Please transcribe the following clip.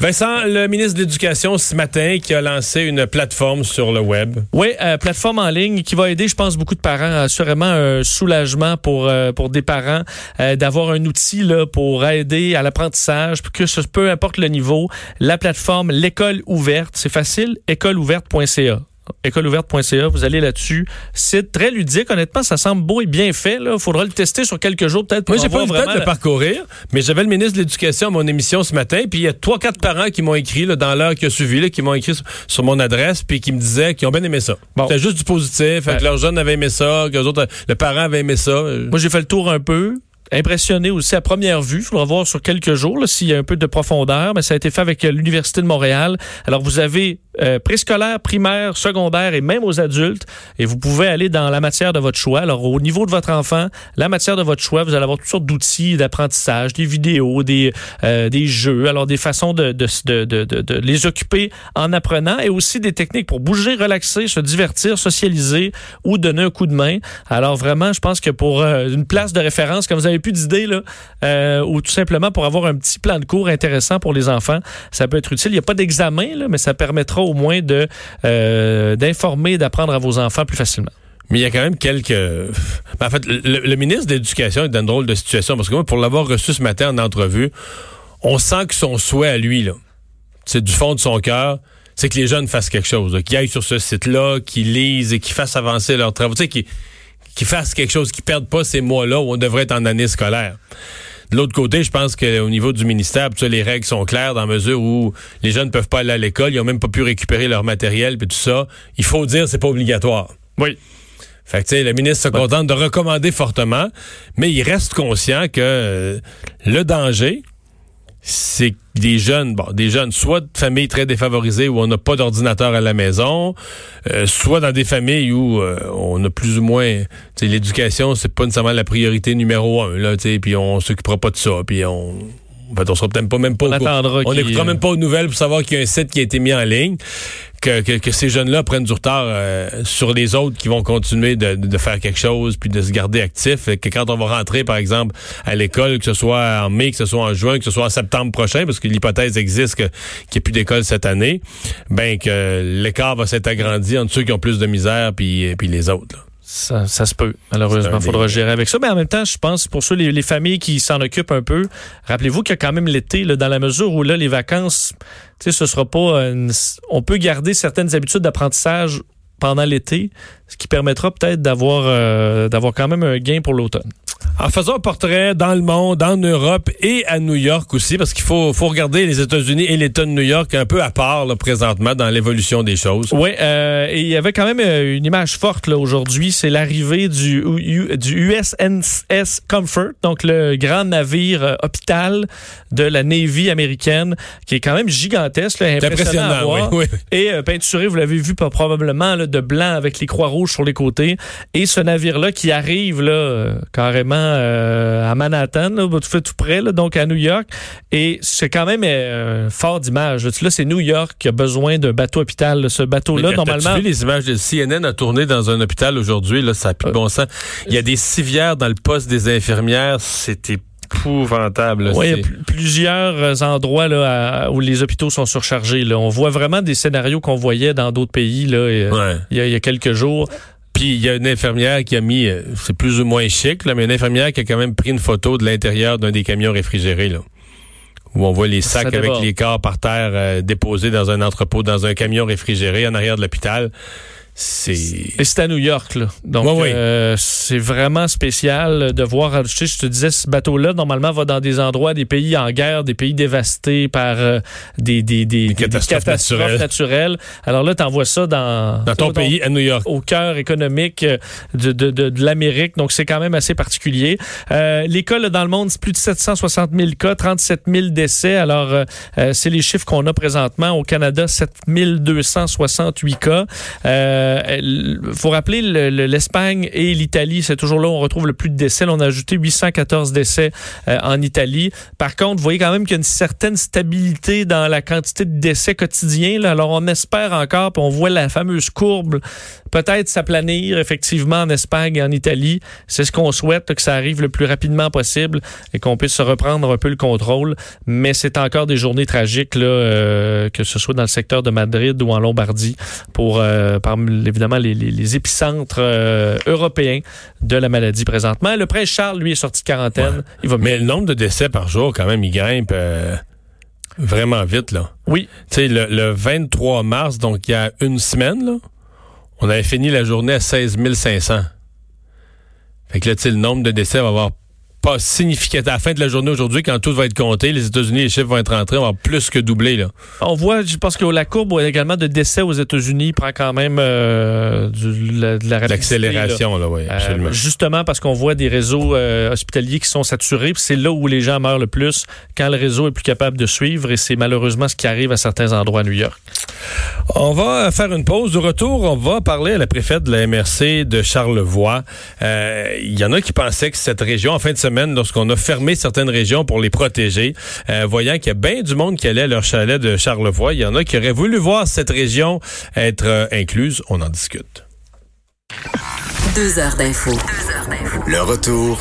Vincent, le ministre de l'Éducation ce matin qui a lancé une plateforme sur le web. Oui, euh, plateforme en ligne qui va aider, je pense, beaucoup de parents. Assurément un soulagement pour euh, pour des parents euh, d'avoir un outil là pour aider à l'apprentissage, que ce peu importe le niveau. La plateforme l'école ouverte, c'est facile, écoleouverte.ca écoleouverte.ca, vous allez là-dessus. C'est très ludique, honnêtement, ça semble beau et bien fait. Il faudra le tester sur quelques jours peut-être Moi, j'ai pas eu le temps de le parcourir, mais j'avais le ministre de l'Éducation à mon émission ce matin, puis il y a trois, quatre parents qui m'ont écrit là, dans l'heure qui a suivi, là, qui m'ont écrit sur, mon adresse, puis qui me disaient qu'ils ont bien aimé ça. C'était juste du positif, que leurs jeunes avaient aimé ça, que les autres, le parent avait aimé ça. Moi, j'ai fait le tour un peu impressionné aussi à première vue. Il faudra voir sur quelques jours s'il y a un peu de profondeur, mais ça a été fait avec l'Université de Montréal. Alors, vous avez euh, préscolaire, primaire, secondaire et même aux adultes. Et vous pouvez aller dans la matière de votre choix. Alors, au niveau de votre enfant, la matière de votre choix, vous allez avoir toutes sortes d'outils d'apprentissage, des vidéos, des, euh, des jeux, alors des façons de, de, de, de, les occuper en apprenant et aussi des techniques pour bouger, relaxer, se divertir, socialiser ou donner un coup de main. Alors, vraiment, je pense que pour euh, une place de référence, comme vous avez plus d'idées, là, ou tout simplement pour avoir un petit plan de cours intéressant pour les enfants, ça peut être utile. Il n'y a pas d'examen, mais ça permettra au moins de euh, d'informer, d'apprendre à vos enfants plus facilement. Mais il y a quand même quelques. Ben, en fait, le, ministre de l'Éducation est dans une drôle de situation parce que moi, pour l'avoir reçu ce matin en entrevue, on sent que son souhait à lui, là, c'est du fond de son cœur, c'est que les jeunes fassent quelque chose, qu'ils aillent sur ce site-là, qu'ils lisent et qu'ils fassent avancer leurs travaux. Tu sais, qu'ils fassent quelque chose, qu'ils perdent pas ces mois-là où on devrait être en année scolaire. De l'autre côté, je pense qu'au niveau du ministère, tu les règles sont claires dans la mesure où les jeunes ne peuvent pas aller à l'école, ils ont même pas pu récupérer leur matériel puis tout ça. Il faut dire c'est pas obligatoire. Oui. Fait que, tu sais, le ministre se contente de recommander fortement, mais il reste conscient que euh, le danger, c'est des jeunes, bon, des jeunes, soit de familles très défavorisées où on n'a pas d'ordinateur à la maison, euh, soit dans des familles où euh, on a plus ou moins, l'éducation, c'est pas nécessairement la priorité numéro un, là, puis on s'occupera pas de ça, puis on, en fait, on sera peut-être pas même pas. On, on n'écoutera même pas aux nouvelles pour savoir qu'il y a un site qui a été mis en ligne. Que, que, ces jeunes-là prennent du retard euh, sur les autres qui vont continuer de, de, faire quelque chose puis de se garder actifs. Que quand on va rentrer, par exemple, à l'école, que ce soit en mai, que ce soit en juin, que ce soit en septembre prochain, parce que l'hypothèse existe qu'il n'y ait plus d'école cette année, ben que l'écart va s'être agrandi entre ceux qui ont plus de misère puis, puis les autres. Là. Ça, ça, se peut. Malheureusement, il faudra gérer avec ça. Mais en même temps, je pense, pour ceux, les, familles qui s'en occupent un peu, rappelez-vous qu'il y a quand même l'été, dans la mesure où là, les vacances, tu sais, ce sera pas... on peut garder certaines habitudes d'apprentissage pendant l'été, ce qui permettra peut-être d'avoir euh, d'avoir quand même un gain pour l'automne. En faisant un portrait dans le monde, en Europe et à New York aussi, parce qu'il faut, faut regarder les États-Unis et l'État de New York un peu à part là, présentement dans l'évolution des choses. Oui, euh, et il y avait quand même euh, une image forte là aujourd'hui, c'est l'arrivée du, du USNS Comfort, donc le grand navire euh, hôpital de la Navy américaine, qui est quand même gigantesque, là, impressionnant, à voir. Oui, oui. Et euh, peinturé, vous l'avez vu probablement là, de blanc avec les croix rouges sur les côtés. Et ce navire-là qui arrive là carrément euh, à Manhattan, là, tout fait tout près, donc à New York. Et c'est quand même euh, fort d'image. Là, c'est New York qui a besoin d'un bateau hôpital. Ce bateau-là, normalement. Vu les images de CNN a tourné dans un hôpital aujourd'hui, là, ça a plus de bon sens. Il y a des civières dans le poste des infirmières. C'était épouvantable. Oui, il y a plusieurs endroits là, où les hôpitaux sont surchargés. Là. On voit vraiment des scénarios qu'on voyait dans d'autres pays là, il, y a, quelques jours. Puis il y a une infirmière qui a mis, euh, c'est plus ou moins chic, là, mais une infirmière qui a quand même pris une photo de l'intérieur d'un des camions réfrigérés, là, où on voit les sacs avec les corps par terre euh, déposés dans un entrepôt, dans un camion réfrigéré en arrière de l'hôpital. C'est c'est à New York là. Donc euh, c'est vraiment spécial de voir je, je te disais ce bateau là normalement va dans des endroits des pays en guerre, des pays dévastés par euh, des, des, des, catastrophes, naturelles. Alors là tu envoies ça dans dans ton pays à New York au cœur économique de de, de, de l'Amérique. Donc c'est quand même assez particulier. Euh, L'école dans le monde, c'est plus de 760 000 cas, 37 000 décès. Alors euh, c'est les chiffres qu'on a présentement au Canada, 7 268 cas. Il euh, faut rappeler l'Espagne et l'Italie, c'est toujours là où on retrouve le plus de décès. on a ajouté 814 décès euh, en Italie. Par contre, vous voyez quand même qu'il y a une certaine stabilité dans la quantité de décès quotidiens. Alors, on espère encore, puis on voit la fameuse courbe peut-être s'aplanir effectivement en Espagne et en Italie. C'est ce qu'on souhaite, que ça arrive le plus rapidement possible et qu'on puisse se reprendre un peu le contrôle. Mais c'est encore des journées tragiques, euh, que ce soit dans le secteur de Madrid ou en Lombardie, pour euh, évidemment les, les, épicentres euh, européens de la maladie présentement. Le prince Charles, lui, est sorti de quarantaine. Il va Mais le nombre de décès par jour, quand même, il grimpe. Vraiment vite, là. Oui. Tu sais, le, le, 23 mars, donc il y a une semaine, là, on avait fini la journée à 16 500. Fait que là, tu sais, le nombre de décès va avoir pas significatif. À la fin de la journée aujourd'hui, quand tout va être compté, les États-Unis, les chiffres vont être rentrés, on va plus que doubler. Là. On voit, je pense que la courbe également de décès aux États-Unis prend quand même euh, de la, L'accélération, là, oui, absolument. Euh, justement parce qu'on voit des réseaux euh, hospitaliers qui sont saturés, c'est là où les gens meurent le plus, quand le réseau est plus capable de suivre, et c'est malheureusement ce qui arrive à certains endroits à New York. On va faire une pause. De retour, on va parler à la préfète de la MRC de Charlevoix. Il y en a qui pensaient que cette région, en fin de semaine, lorsqu'on a fermé certaines régions pour les protéger, euh, voyant qu'il y a bien du monde qui allait à leur chalet de Charlevoix. Il y en a qui auraient voulu voir cette région être euh, incluse. On en discute. Deux heures d'info. Le retour